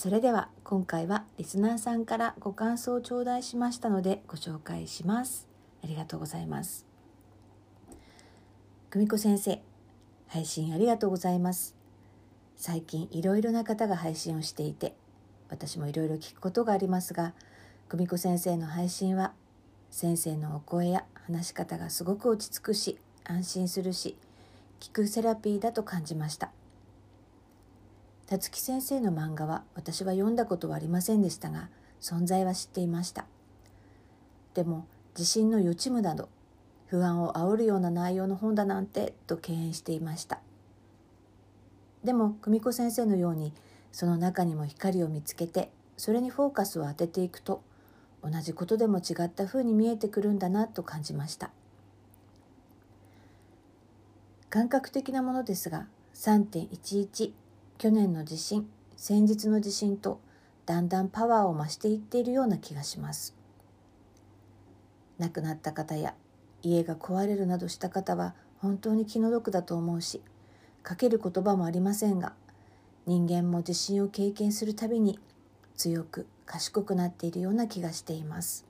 それでは今回はリスナーさんからご感想を頂戴しましたのでご紹介します。ありがとうございます久美子先生配信ありがとうございます。最近いろいろな方が配信をしていて私もいろいろ聞くことがありますが久美子先生の配信は先生のお声や話し方がすごく落ち着くし安心するし聞くセラピーだと感じました。辰木先生の漫画は私は読んだことはありませんでしたが存在は知っていました。でも地震の予知夢など不安を煽るような内容の本だなんてと敬遠していました。でも久美子先生のようにその中にも光を見つけてそれにフォーカスを当てていくと同じことでも違った風に見えてくるんだなと感じました。感覚的なものですが3.11去年の地震先日の地震とだんだんパワーを増していっているような気がします。亡くなった方や家が壊れるなどした方は本当に気の毒だと思うしかける言葉もありませんが人間も地震を経験するたびに強く賢くなっているような気がしています。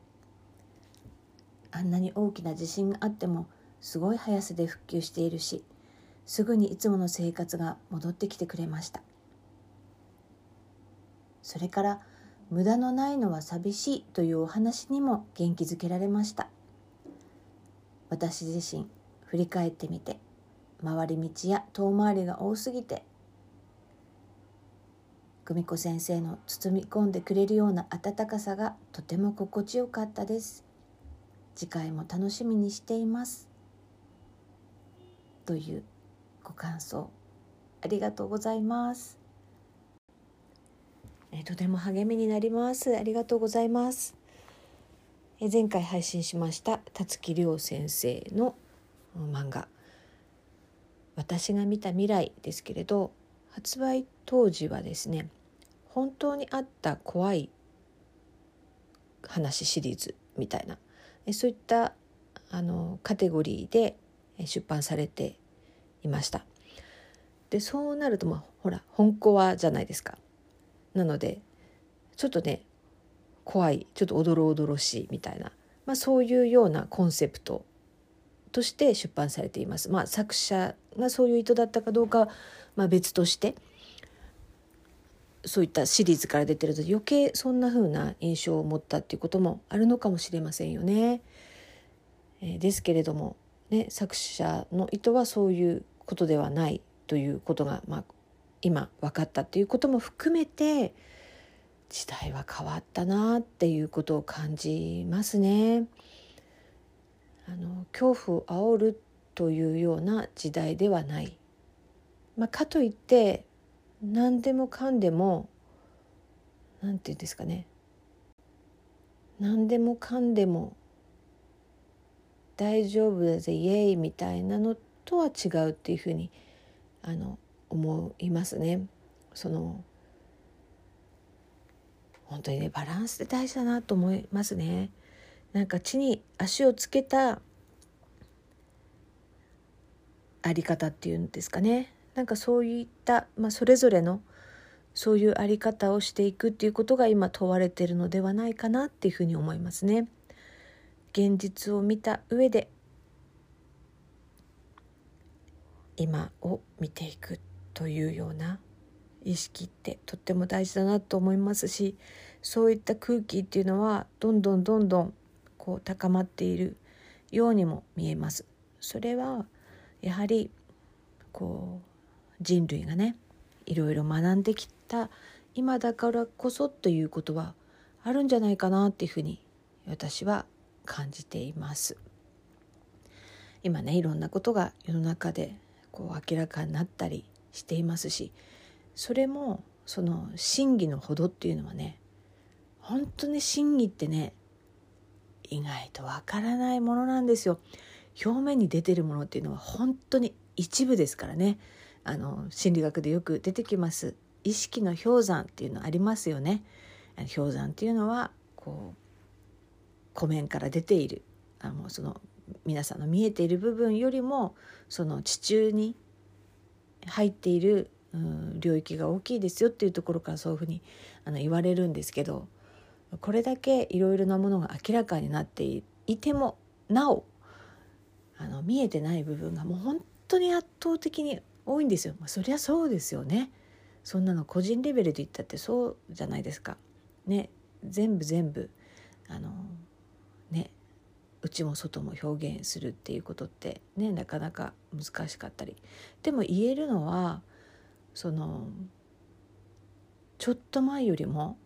あんなに大きな地震があってもすごい速さで復旧しているしすぐにいつもの生活が戻ってきてくれました。それから無駄のないのは寂しいというお話にも元気づけられました。私自身振り返ってみて回り道や遠回りが多すぎて久美子先生の包み込んでくれるような温かさがとても心地よかったです。次回も楽しみにしています。というご感想ありがとうございます。えとても励みになります。ありがとうございます。え前回配信しました辰木亮先生の漫画。私が見た未来ですけれど発売当時はですね本当にあった怖い話シリーズみたいなそういったあのカテゴリーで出版されていましたでそうなるとまあほら本コアじゃないですかなのでちょっとね怖いちょっとおどろおどろしいみたいな、まあ、そういうようなコンセプトとして出版されています。まあ、作者がそういう意図だったかどうか、まあ、別としてそういったシリーズから出てると余計そんな風な印象を持ったっていうこともあるのかもしれませんよね。え、ですけれども、ね、作者の意図はそういうことではないということが、まあ、今分かったということも含めて時代は変わったなっていうことを感じますね。あの恐怖を煽るというような時代ではない。まあ、かといって何でもかんでも何て言うんですかね何でもかんでも大丈夫だぜイエーイみたいなのとは違うっていうふうにあの思いますね。その本当にねバランスって大事だなと思いますね。なんか地に足をつけたあり方っていうんですかねなんかそういった、まあ、それぞれのそういうあり方をしていくっていうことが今問われてるのではないかなっていうふうに思いますね。現実を見た上で今を見ていくというような意識ってとっても大事だなと思いますしそういった空気っていうのはどんどんどんどんこう高まっているようにも見えます。それはやはりこう人類がねいろいろ学んできた今だからこそということはあるんじゃないかなっていうふうに私は感じています。今ねいろんなことが世の中でこう明らかになったりしていますしそれもその真偽のほどっていうのはね本当に真偽ってね意外とわからないものなんですよ。表面に出てるものっていうのは本当に一部ですからねあの心理学でよく出てきます意識の氷山っていうのありますよね氷山っていうのはこう湖面から出ているあのその皆さんの見えている部分よりもその地中に入っている、うん、領域が大きいですよっていうところからそういうふうにあの言われるんですけどこれだけいろいろなものが明らかになっていてもなおあの見えてない部分がもう本当に圧倒的に多いんですよ。まあ、そりゃそうですよね。そんなの個人レベルで言ったってそうじゃないですか。ね全部全部あのね内も外も表現するっていうことってねなかなか難しかったりでも言えるのはそのちょっと前よりも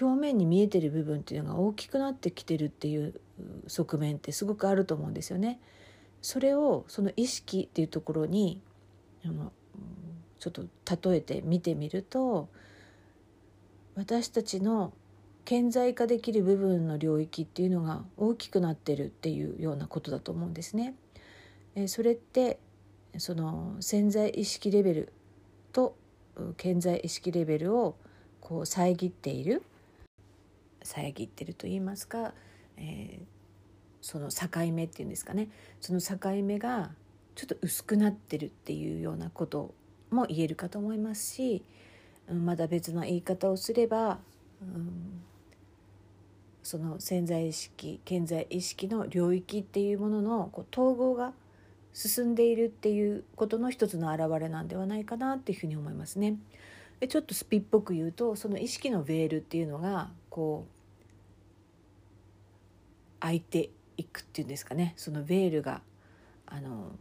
表面に見えてる部分っていうのが大きくなってきてるっていう側面ってすごくあると思うんですよね。それをその意識っていうところにあのちょっと例えて見てみると私たちの顕在化できる部分の領域っていうのが大きくなってるっていうようなことだと思うんですね。えそれってその潜在意識レベルと顕在意識レベルをこう遮っている遮ってると言いますか、えー、その境目っていうんですかねその境目がちょっと薄くなってるっていうようなことも言えるかと思いますしまだ別の言い方をすれば、うん、その潜在意識健在意識の領域っていうもののこう統合が進んでいるっていうことの一つの表れなんではないかなっていうふうに思いますね。ちょっとスピっぽく言うとその意識のベールっていうのがこう開いていくっていうんですかねそのベールがあの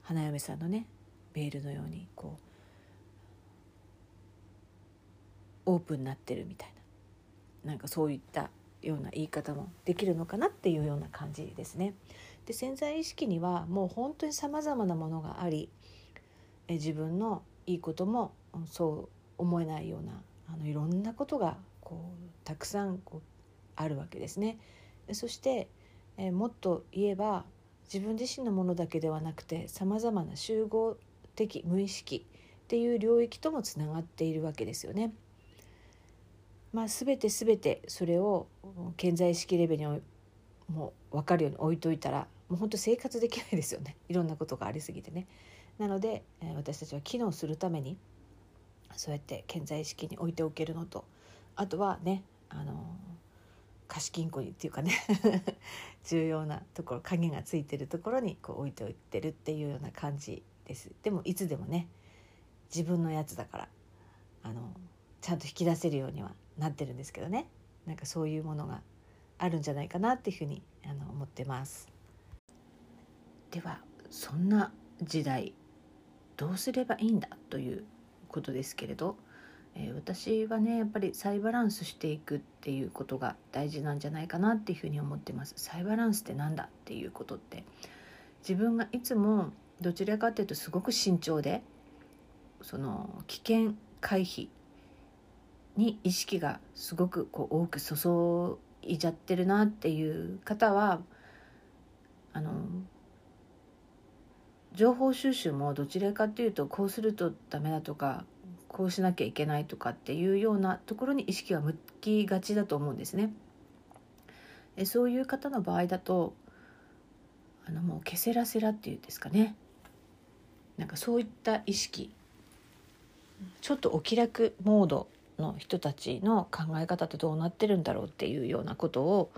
花嫁さんのねベールのようにこうオープンになってるみたいななんかそういったような言い方もできるのかなっていうような感じですね。で潜在意識にはもう本当にさまざまなものがありえ自分のいいこともそう思えないようなあのいろんなことがこうたくさんこうあるわけですね。そして、えもっと言えば自分自身のものだけではなくてさまざまな集合的無意識っていう領域ともつながっているわけですよね。まあ、全て全てそれを健在意識レベルにもう分かるように置いといたらもう本当生活できないですよね いろんなことがありすぎてね。なので、私たちは機能するためにそうやって健在意識に置いておけるのとあとはねあの貸金庫にっていうかね 重要なところ鍵がついてるところにこう置いておいてるっていうような感じですでもいつでもね自分のやつだからあのちゃんと引き出せるようにはなってるんですけどね。なんかそういうものがあるんじゃないかなっていうふうにあの思ってます。ではそんな時代どうすればいいんだということですけれどえー、私はねやっぱり再バランスしていくっていうことが大事なんじゃないかなっていうふうに思ってます。再バランスって何だっていうことって。自分がいつもどちらかというとすごく慎重でその危険回避に意識がすごくこう多く注いじゃってるなっていう方はあの情報収集もどちらかというとこうするとダメだとかこうしなきゃいけないとかっていうようなところに意識が向きがちだと思うんですね。えそういう方の場合だとあのもうケセラセラっていうんですかねなんかそういった意識ちょっとお気楽モードの人たちの考え方ってどうなってるんだろうっていうようなことを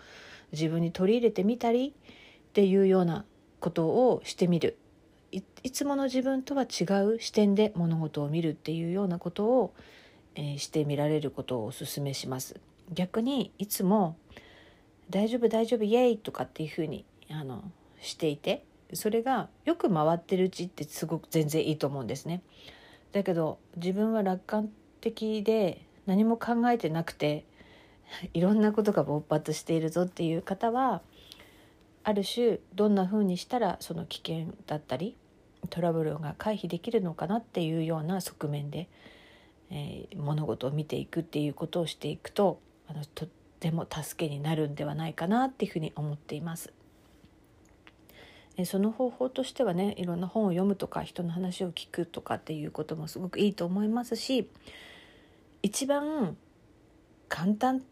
自分に取り入れてみたりっていうようなことをしてみるいつもの自分とは違う視点で物事を見るっていうようなことを、えー、してみられることをお勧めします。逆にいつも「大丈夫大丈夫イエイ!」とかっていうふうにあのしていてそれがよく回ってるうちってすごく全然いいと思うんですね。だけど自分は楽観的で何も考えてなくて いろんなことが勃発しているぞっていう方はある種どんな風にしたらその危険だったりトラブルが回避できるのかなっていうような側面で、えー、物事を見ていくっていうことをしていくとあのとっても助けになるんではないかなっていうふうに思っています。その方法としてはねいろんな本を読むとか人の話を聞くとかっていうこともすごくいいと思いますし一番簡単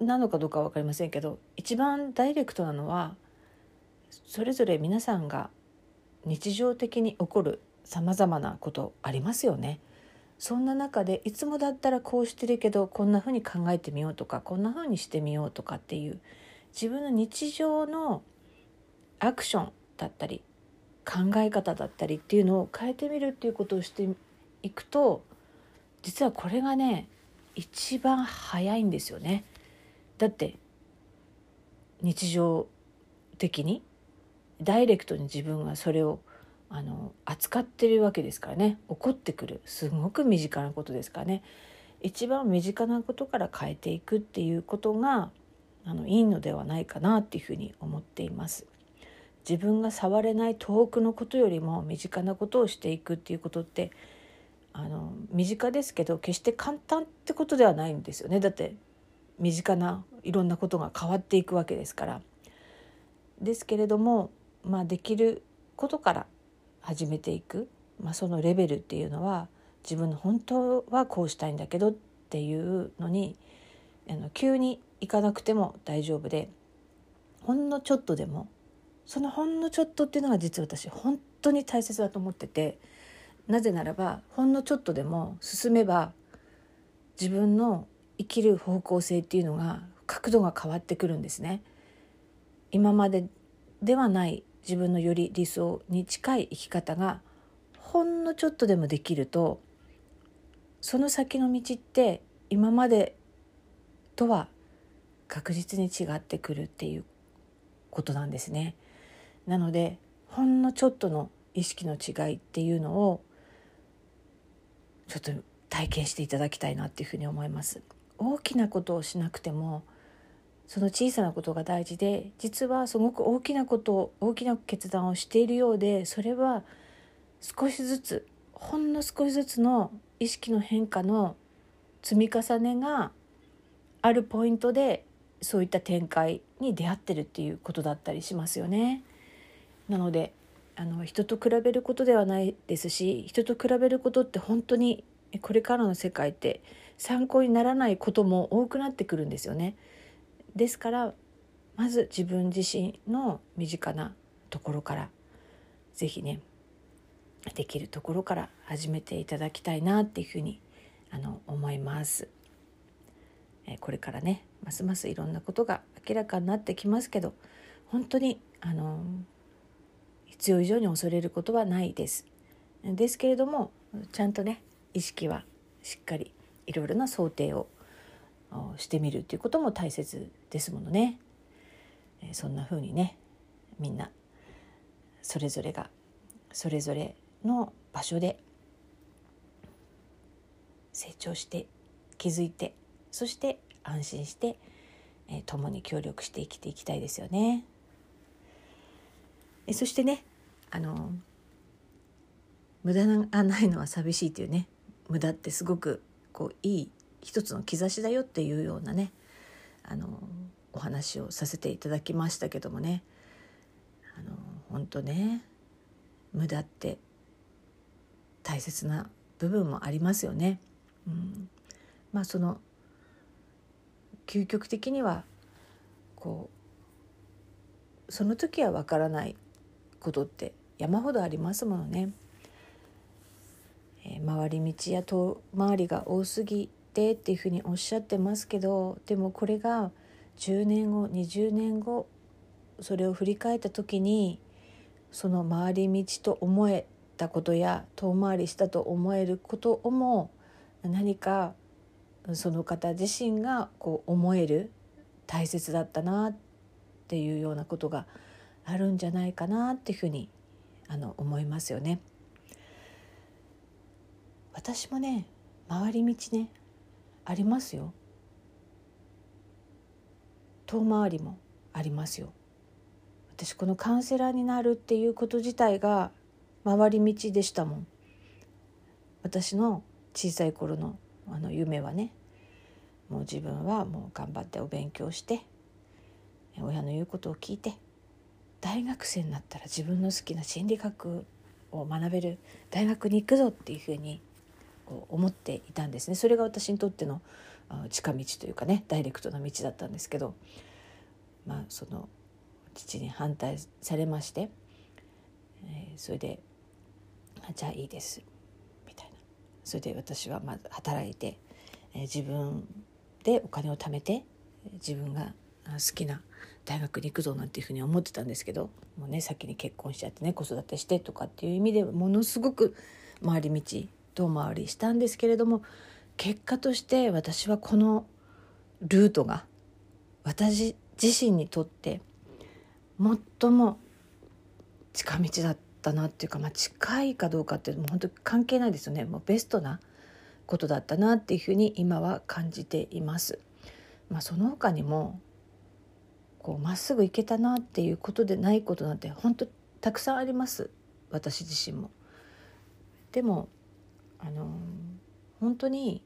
なのかどうか分かりませんけど一番ダイレクトなのはそれぞれ皆さんが日常的に起こるさまざまなことありますよね。そんな中でいつもだったらこうしてるけどこんな風に考えてみようとかこんな風にしてみようとかっていう自分の日常のアクションだったり考え方だったりっていうのを変えてみるっていうことをしていくと実はこれがね一番早いんですよね。だって日常的にダイレクトに自分がそれをあの扱ってるわけですからね起こってくるすごく身近なことですからね一番身近なことから変えていくっていうことがあのいいのではないかなっていうふうに思っています。自分が触れない遠くのことよりも身近なことをしていくっていうことってあの身近ですけど決して簡単ってことではないんですよねだって身近ないろんなことが変わっていくわけですから。ですけれども、まあ、できることから始めていく、まあ、そのレベルっていうのは自分の本当はこうしたいんだけどっていうのにあの急に行かなくても大丈夫でほんのちょっとでもそのほんのちょっとっていうのが実は私本当に大切だと思っててなぜならばほんのちょっとでも進めば自分の生きる方向性っていうのが角度が変わってくるんですね。今までではない自分のより理想に近い生き方がほんのちょっとでもできるとその先の道って今までとは確実に違ってくるっていうことなんですね。なのでほんのちょっとの意識の違いっていうのをちょっと体験していただきたいなっていうふうに思います。大きなことをしなくてもその小さなことが大事で実はすごく大きなこと大きな決断をしているようでそれは少しずつほんの少しずつの意識の変化の積み重ねがあるポイントでそういった展開に出会ってるっていうことだったりしますよね。なのであの人と比べることではないですし人と比べることって本当にこれからの世界って参考にならないことも多くなってくるんですよね。ですからまず自分自身の身近なところから是非ねできるところから始めていただきたいなっていうふうにあの思います。これからねますますいろんなことが明らかになってきますけど本当にあの必要以上に恐れることはないです。ですけれどもちゃんとね意識はしっかりいろいろな想定をしてみるっていうことも大切ですものね。そんな風にねみんなそれぞれがそれぞれの場所で成長して気づいてそして安心して、え共に協力して生きていきたいですよね。えそしてねあの無駄がないのは寂しいというね無駄ってすごくこういい一つの兆しだよっていうようなねあのお話をさせていただきましたけどもねあの本当ね無駄って大切な部分もありますよね。うん、まあその究極的にはこうその時はわからないことって山ほどありますものね。えー、回り道や遠回りが多すぎてっていうふうにおっしゃってますけどでもこれが10年後20年後それを振り返った時にその回り道と思えたことや遠回りしたと思えることをも何かその方自身がこう思える大切だったなっていうようなことがあるんじゃないかなっていうふうにあの思いますよね。私もね回り道ねありますよ。遠回りもありますよ。私このカウンセラーになるっていうこと自体が回り道でしたもん。私の小さい頃のあの夢はねもう自分はもう頑張ってお勉強して親の言うことを聞いて大学生になったら自分の好きな心理学を学べる大学に行くぞっていうふうにこう思っていたんですね。それが私にとっての近道というかねダイレクトな道だったんですけどまあその父に反対されまして、えー、それで「じゃあいいです」みたいな。それで私はまず働いて、えー、自分でお金を貯めて自分が好きな大学に行くぞなんていうふうに思ってたんですけどもうね先に結婚しちゃってね子育てしてとかっていう意味でものすごく回り道遠回りしたんですけれども結果として私はこのルートが私自身にとって最も近道だったなっていうか、まあ、近いかどうかってもう本当関係ないですよねもうベストなことだったなっていうふうに今は感じています。まあ、その他にもこうまっすぐ行けたなっていうことでないことなんて本当たくさんあります私自身も。でもあの本当に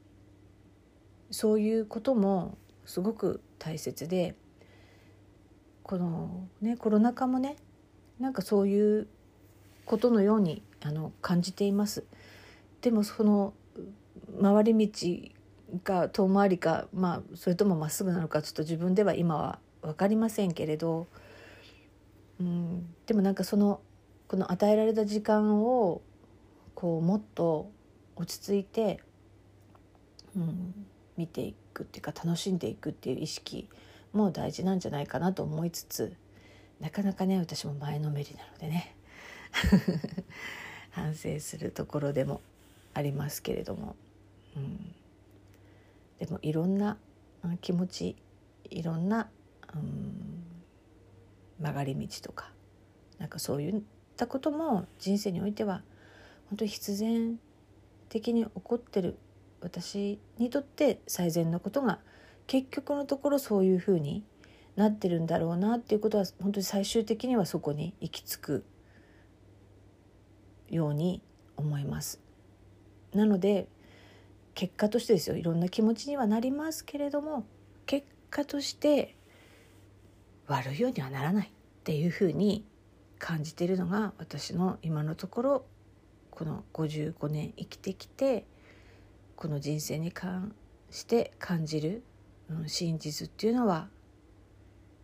そういうこともすごく大切でこのねコロナ禍もねなんかそういうことのようにあの感じています。でもその回り道か遠回りか、まあ、それともまっすぐなのかちょっと自分では今は分かりませんけれど、うん、でもなんかそのこの与えられた時間をこうもっと落ち着いて、うん、見ていくっていうか楽しんでいくっていう意識も大事なんじゃないかなと思いつつなかなかね私も前のめりなのでね。反省するところでもありますけれども、うん、でもいろんな気持ちいろんな曲がり道とかなんかそういったことも人生においては本当に必然的に起こってる私にとって最善のことが結局のところそういうふうになってるんだろうなっていうことは本当に最終的にはそこに行き着くように思います。なので結果としてですよいろんな気持ちにはなりますけれども結果として悪いようにはならないっていうふうに感じているのが私の今のところこの55年生きてきてこの人生に関して感じる、うん、真実っていうのは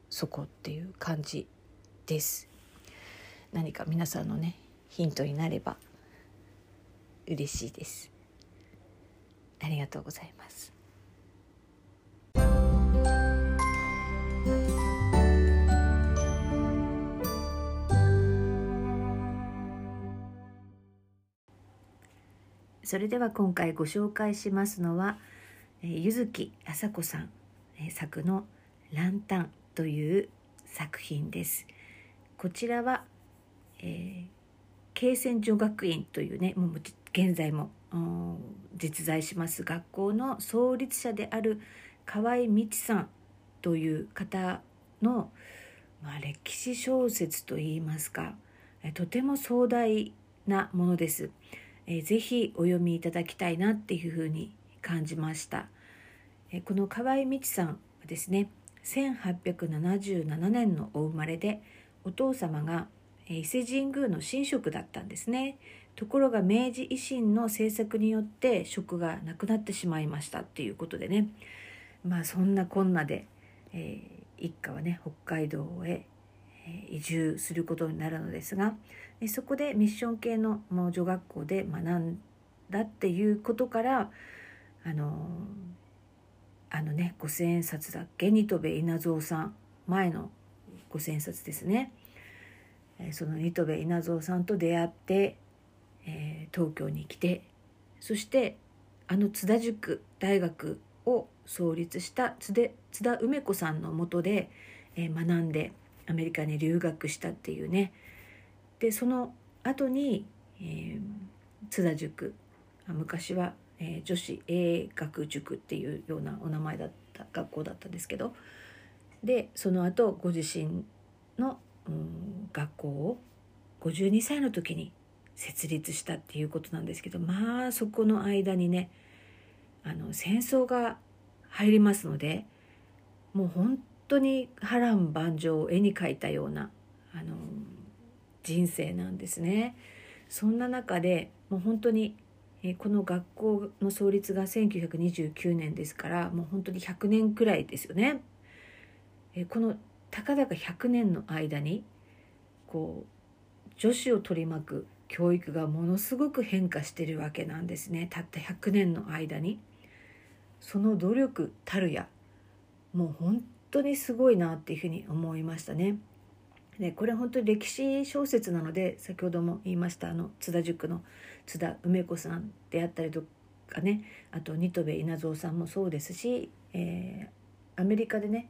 そこっていう感じです。何か皆さんのねヒントになれば嬉しいです。ありがとうございます。それでは今回ご紹介しますのは、柚木麻子さん、作の「ランタン」という作品です。こちらは、えー、慶泉女学院というねもう現在も実在します学校の創立者である河合道さんという方の、まあ、歴史小説といいますかとても壮大なものです。えー、ぜひお読みいただきたいなっていうふうに感じました。えー、この河合道さんはですね1877年のお生まれでお父様が伊勢神宮の神職だったんですね。ところが明治維新の政策によって職がなくなってしまいましたっていうことでねまあそんなこんなで、えー、一家はね北海道へ移住することになるのですがそこでミッション系の女学校で学んだっていうことからあのあのね五千円札だっけ？ニトベ稲造さん。前の五千円札ですね。そのニトベ稲造さんと出会って、えー、東京に来てそしてあの津田塾大学を創立した津田梅子さんのもとで、えー、学んでアメリカに留学したっていうね。でその後に、えー、津田塾。昔は、えー、女子英学塾っていうようなお名前だった学校だったんですけど。でその後ご自身の、うん、学校を52歳の時に設立したっていうことなんですけどまあそこの間にねあの戦争が入りますのでもう本当に波乱万丈を絵に描いたようなあの人生なんですね。そんな中でもう本当にこの学校の創立が1929年ですからもう本当に100年くらいですよね。このたかだか100年の間にこう女子を取り巻く教育がものすごく変化してるわけなんですねたった100年の間に。その努力たるやもう本当にすごいなっていうふうに思いましたね。でこれ本当に歴史小説なので先ほども言いましたあの津田塾の津田梅子さんであったりとかねあと新渡戸稲造さんもそうですし、えー、アメリカでね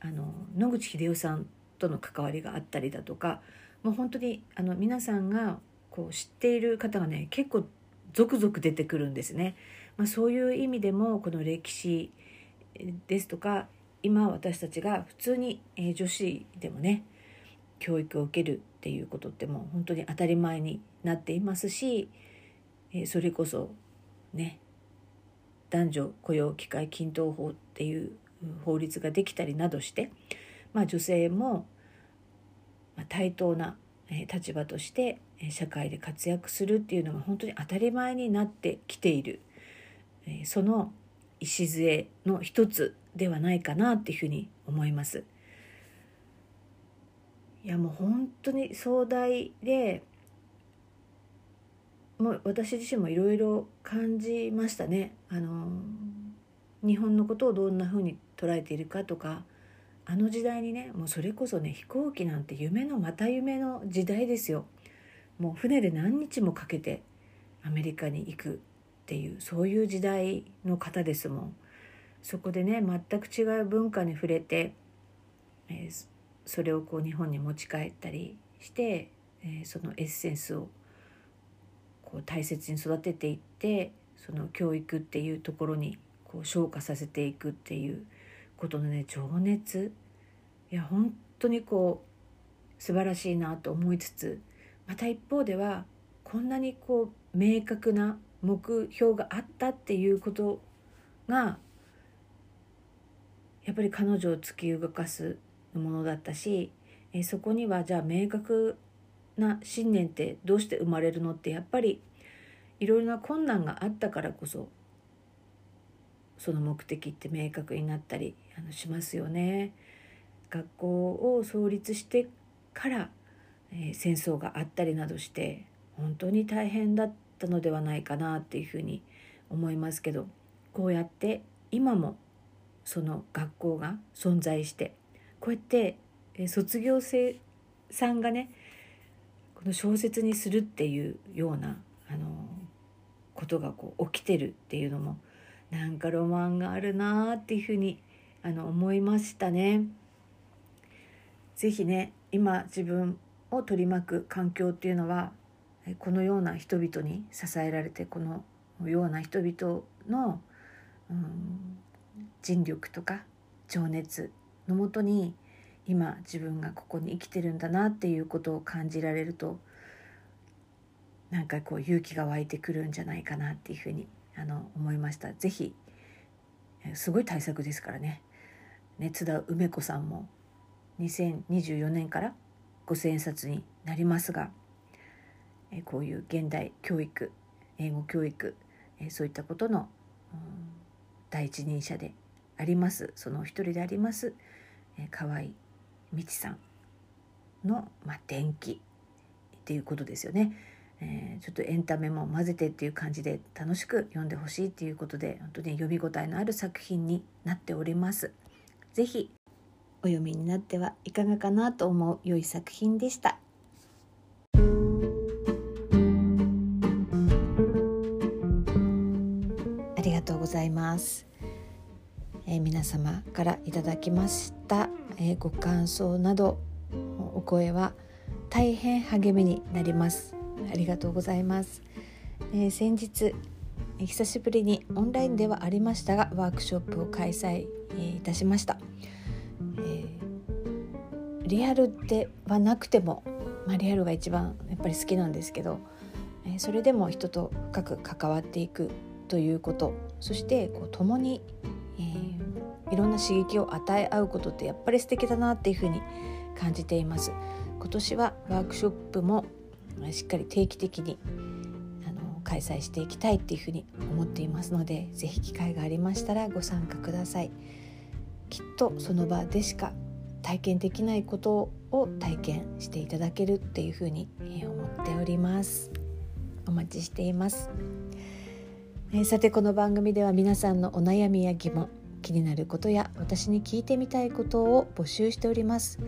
あの野口英世さんとの関わりがあったりだとかもう本当にあの皆さんがこう知っている方がね結構続々出てくるんですね。まあ、そういう意味でもこの歴史ですとか今私たちが普通に、え女子でもね教育を受けるっていうことってもう本当に当たり前になっていますし、えそれこそね男女雇用機会均等法っていう法律ができたりなどして、まあ、女性も対等な立場として社会で活躍するっていうのが本当に当たり前になってきている。その礎の一つではないかなっていうふうに思います。いやもう本当に壮大でもう私自身もいろいろ感じましたね。あの日本のことをどんなふうに捉えているかとかあの時代にねもうそれこそね飛行機なんて夢のまた夢の時代ですよ。もう船で何日もかけてアメリカに行くっていうそういう時代の方ですもん。そこでね全く違う文化に触れて、えー、それをこう日本に持ち帰ったりして、えー、そのエッセンスをこう大切に育てていってその教育っていうところにこう昇華させていくっていうことのね情熱いや本当にこう素晴らしいなと思いつつまた一方ではこんなにこう明確な目標があったっていうことがやっぱり彼女を突き動かすものだったしえそこにはじゃあ明確な信念ってどうして生まれるのってやっぱりいろいろな困難があったからこそその目的って明確になったりあのしますよね。学校を創立してから、えー、戦争があったりなどして本当に大変だったのではないかなっていうふうに思いますけどこうやって今もその学校が存在してこうやって、え、卒業生さんがねこの小説にするっていうようなあのことがこう起きてるっていうのもなんかロマンがあるなっていうふうにあの思いましたね。是非ね今自分を取り巻く環境っていうのはこのような人々に支えられてこのような人々の、うん、尽力とか情熱のもとに今自分がここに生きてるんだなっていうことを感じられるとなんかこう勇気が湧いてくるんじゃないかなっていうふうにあの思いました。是非すごい対策ですからね。ね津田梅子さんも2024年から5,000円札になりますがこういう現代教育英語教育そういったことの、第一人者でありますその一人であります河合美智さんの、まあ、伝記っていうことですよね。えー、ちょっとエンタメも混ぜてっていう感じで楽しく読んでほしいっていうことで本当に読み応えのある作品になっております。ぜひお読みになってはいかがかなと思う良い作品でした。ありがとうございます。えー、皆様からいただきました、えー、ご感想などお声は大変励みになります。ありがとうございます、えー、先日久しぶりにオンラインではありましたがワークショップを開催、いたしました、えー、リアルではなくても、まあ、リアルが一番やっぱり好きなんですけど、えそれでも人と深く関わっていくということそしてこう共に、えー、いろんな刺激を与え合うことってやっぱり素敵だなっていうふうに感じています。今年はワークショップもしっかり定期的にあの開催していきたいっていうふうに思っていますので是非機会がありましたらご参加ください。きっとその場でしか体験できないことを体験していただけるっていうふうに思っております。お待ちしています、えー、さてこの番組では皆さんのお悩みや疑問気になることや私に聞いてみたいことを募集しております。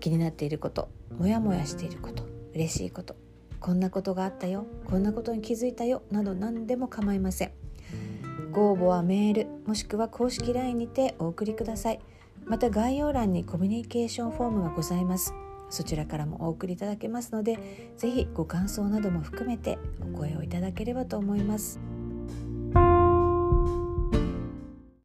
気になっていることモヤモヤしていること嬉しいことこんなことがあったよこんなことに気づいたよなど何でも構いません。ご応募はメールもしくは公式 LINE にてお送りください。また概要欄にコミュニケーションフォームがございます。そちらからもお送りいただけますので是非ご感想なども含めてお声をいただければと思います。